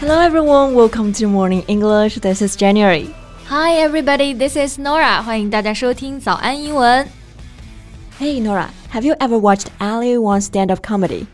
Hello everyone, welcome to Morning English. This is January. Hi everybody, this is Nora. 欢迎大家收听早安英文。Hey Nora, have you ever watched Ali Wong stand-up comedy?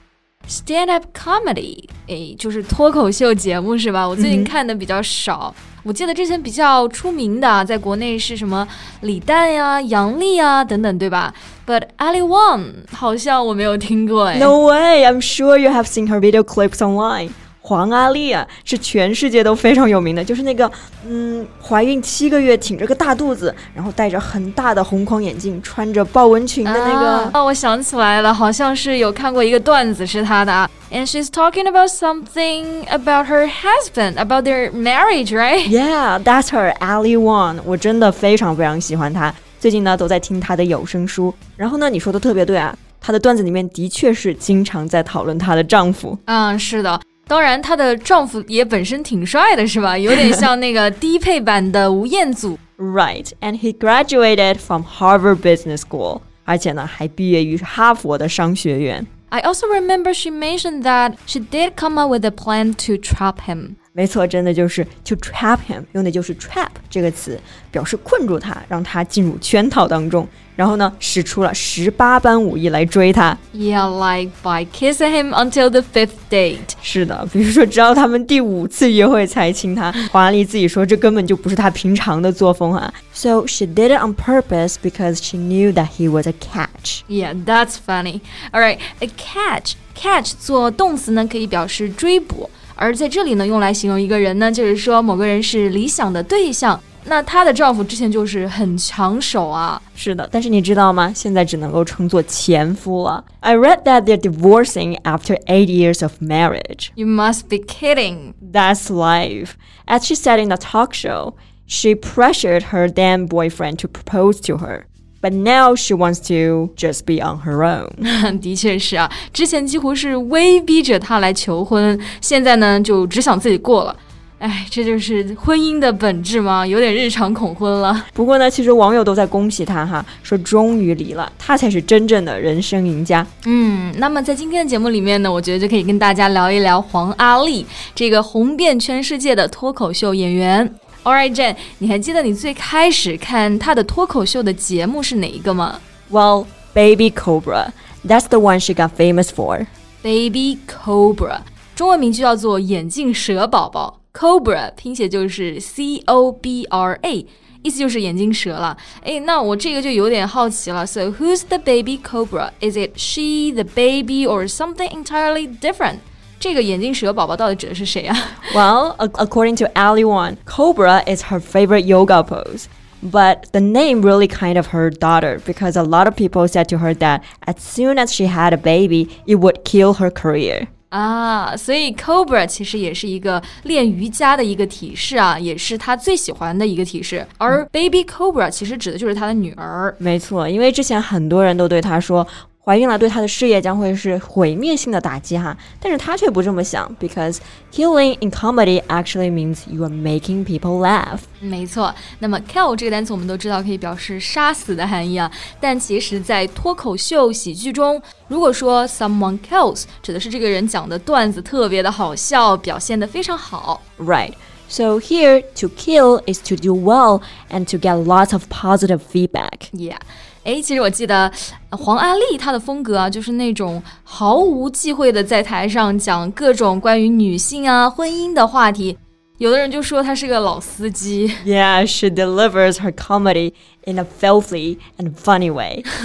Stand up comedy， 诶，就是脱口秀节目是吧？我最近看的比较少。我记得之前比较出名的，在国内是什么李诞呀、杨笠啊等等，对吧？But Ali Wong 好像我没有听过诶。No way, I'm sure you have seen her video clips online. 黄阿丽啊，是全世界都非常有名的，就是那个，嗯，怀孕七个月，挺着个大肚子，然后戴着很大的红框眼镜，穿着豹纹裙的那个。啊，我想起来了，好像是有看过一个段子是她的啊。And she's talking about something about her husband, about their marriage, right? Yeah, that's her, Ali Wong。我真的非常非常喜欢她。最近呢，都在听她的有声书。然后呢，你说的特别对啊，她的段子里面的确是经常在讨论她的丈夫。嗯，是的。当然，她的丈夫也本身挺帅的，是吧？有点像那个低配版的吴彦祖。 Right, and he graduated from Harvard Business School，而且呢，还毕业于哈佛的商学院。 I also remember she mentioned that she did come up with a plan to trap him. 没错，真的就是 to trap him，用的就是 trap 这个词，表示困住他，让他进入圈套当中。 然后呢，使出了十八般武艺来追他。 Yeah, like by kissing him until the fifth date. 是的，比如说，直到他们第五次约会才亲他。黄阿丽自己说，这根本就不是她平常的作风啊。So she did it on purpose because she knew that he was a catch. Yeah, that's funny. All right, a catch. Catch 做动词呢，可以表示追捕，而在这里呢，用来形容一个人呢，就是说某个人是理想的对象。 那她的丈夫之前就是很抢手啊。是的，但是你知道吗？现在只能够称作前夫了。I read that they're divorcing after eight years of marriage. You must be kidding. That's life. As she said in the talk show, she pressured her then boyfriend to propose to her. But now she wants to just be on her own. 的确是啊，之前几乎是威逼着他来求婚，现在呢就只想自己过了。 哎，这就是婚姻的本质吗？有点日常恐婚了。不过呢，其实网友都在恭喜他哈，说终于离了，他才是真正的人生赢家。嗯，那么在今天的节目里面呢，我觉得就可以跟大家聊一聊黄阿丽这个红遍全世界的脱口秀演员。All right, Jen，你还记得你最开始看她的脱口秀的节目是哪一个吗 Well, Baby Cobra, that's the one she got famous for.？Baby Cobra，中文名就叫做眼镜蛇宝宝。Cobra 拼写就是 C O B R A，意思就是眼镜蛇了。诶，那我这个就有点好奇了。So who's the baby cobra? Is it she, the baby, or something entirely different? 这个眼镜蛇宝宝到底指的是谁啊？ Well, ac- according to Ali Wong, Cobra is her favorite yoga pose. But the name really kind of her daughter because a lot of people said to her that as soon as she had a baby, it would kill her career. 啊，所以 Cobra 其实也是一个练瑜伽的一个体式啊，也是他最喜欢的一个体式。而 Baby Cobra 其实指的就是他的女儿。没错，因为之前很多人都对他说，怀孕了对她的事业将会是毁灭性的打击哈，但是她却不这么想，because healing in comedy actually means you are making people laugh. 没错，那么 kill 这个单词我们都知道可以表示杀死的含义啊，但其实，在脱口秀喜剧中，如果说 someone kills，指的是这个人讲的段子特别的好笑，表现得非常好。Right. So here, to kill is to do well and to get lots of positive feedback. Yeah，哎，其实我记得呃黄阿丽她的风格啊，就是那种毫无忌讳的在台上讲各种关于女性啊、婚姻的话题。有的人就说她是个老司机 Yeah, she delivers her comedy in a filthy and funny way.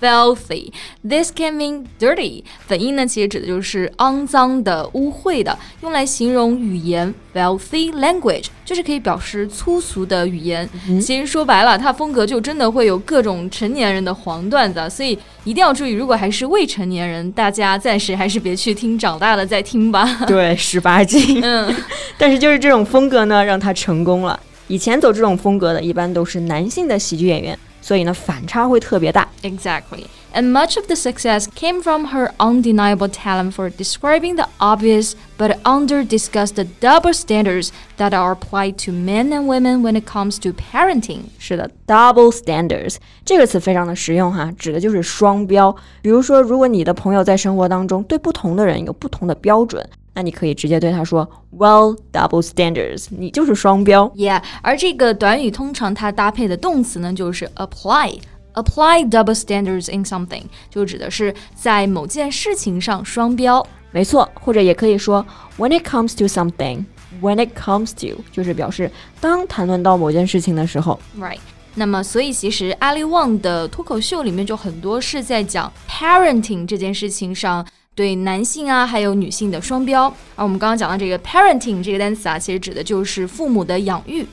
，right？Filthy. This can mean dirty. 本意呢，其实指的就是肮脏的、污秽的，用来形容语言。Filthy language 就是可以表示粗俗的语言。其实说白了，它风格就真的会有各种成年人的黄段子，所以一定要注意，如果还是未成年人，大家暂时还是别去听，长大了再听吧。对，十八禁。嗯，但是就是这种风格呢，让他成功了。以前走这种风格的，一般都是男性的喜剧演员，所以呢反差会特别大。 Exactly. And much of the success came from her undeniable talent for describing the obvious but under discussed double standards that are applied to men and women when it comes to parenting. 是的，double standards 这个词非常的实用哈，指的就是双标。比如说，如果你的朋友在生活当中对不同的人有不同的标准， 那你可以直接对他说，Well, double standards，你就是双标。Yeah，而这个短语通常它搭配的动词呢，就是 apply。Apply double standards in something 就指的是在某件事情上双标。没错，或者也可以说，When it comes to something。When it comes to，就是表示当谈论到某件事情的时候，Right。那么，所以其实 Ali Wong 的脱口秀里面就很多是在讲 parenting 这件事情上对男性啊还有女性的双标。而我们刚刚讲到这个 parenting 这个单词啊，其实指的就是父母的养育。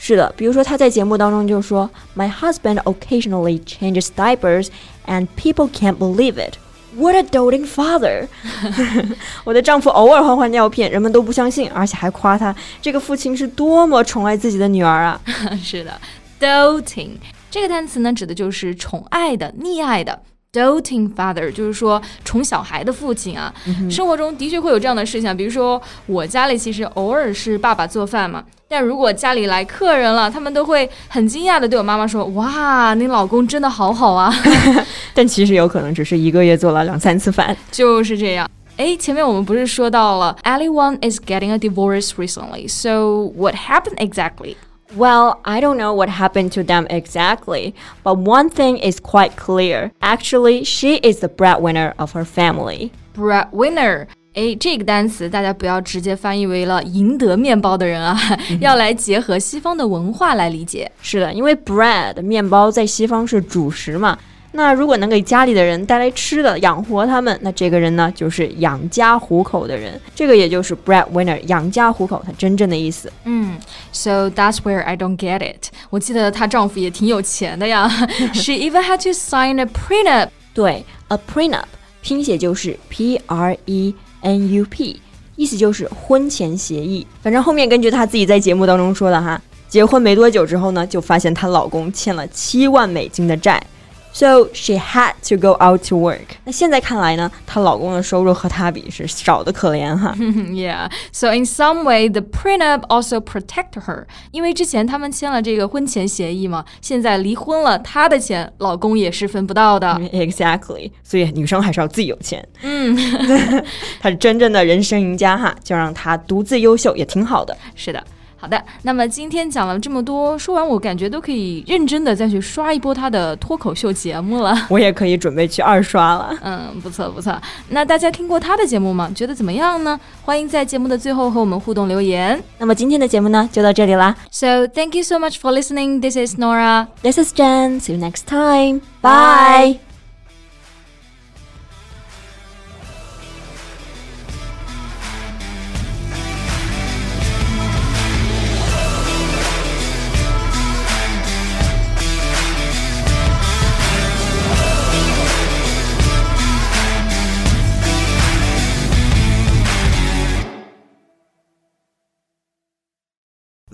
是的，比如说他在节目当中就说，My husband occasionally changes diapers and people can't believe it. What a doting father！我的丈夫偶尔换换尿片，人们都不相信，而且还夸他这个父亲是多么宠爱自己的女儿啊！是的，doting 这个单词呢，指的就是宠爱的、溺爱的。Doting father 就是说宠小孩的父亲啊。生活中的确会有这样的事情，比如说我家里其实偶尔是爸爸做饭嘛，但如果家里来客人了，他们都会很惊讶的对我妈妈说：“哇，你老公真的好好啊。但其实有可能只是一个月做了两三次饭。”就是这样。哎，前面我们不是说到了 Wong is getting a divorce recently, so what happened exactly? Well, I don't know what happened to them exactly, but one thing is quite clear. Actually, she is the breadwinner of her family. breadwinner。哎，这个单词大家不要直接翻译为了赢得面包的人啊，要来结合西方的文化来理解。是的，因为 bread 面包在西方是主食嘛。 那如果能给家里的人带来吃的，养活他们，那这个人呢，就是养家糊口的人。这个也就是 breadwinner，养家糊口，它真正的意思。嗯，So that's where I don't get it。我记得她丈夫也挺有钱的呀。She even had to sign a prenup。对，a prenup 拼写就是 p r e n u p，意思就是婚前协议。反正后面根据她自己在节目当中说的哈，结婚没多久之后呢，就发现她老公欠了七万美金的债。So she had to go out to work。那现在看来呢，她老公的收入和她比是少的可怜哈。 Yeah, so in some way, the prenup also protect her. 因为之前他们签了这个婚前协议嘛，现在离婚了，她的钱老公也是分不到的。 Exactly，所以女生还是要自己有钱。嗯，她是真正的人生赢家哈，就让她独自优秀也挺好的。是的。 好的，那么今天讲了这么多，说完我感觉都可以认真的再去刷一波他的脱口秀节目了。我也可以准备去二刷了。嗯，不错不错。那大家听过他的节目吗？觉得怎么样呢？欢迎在节目的最后和我们互动留言。那么今天的节目呢，就到这里啦。So thank you so much for listening. This is Nora. This is Jen. See you next time. Bye.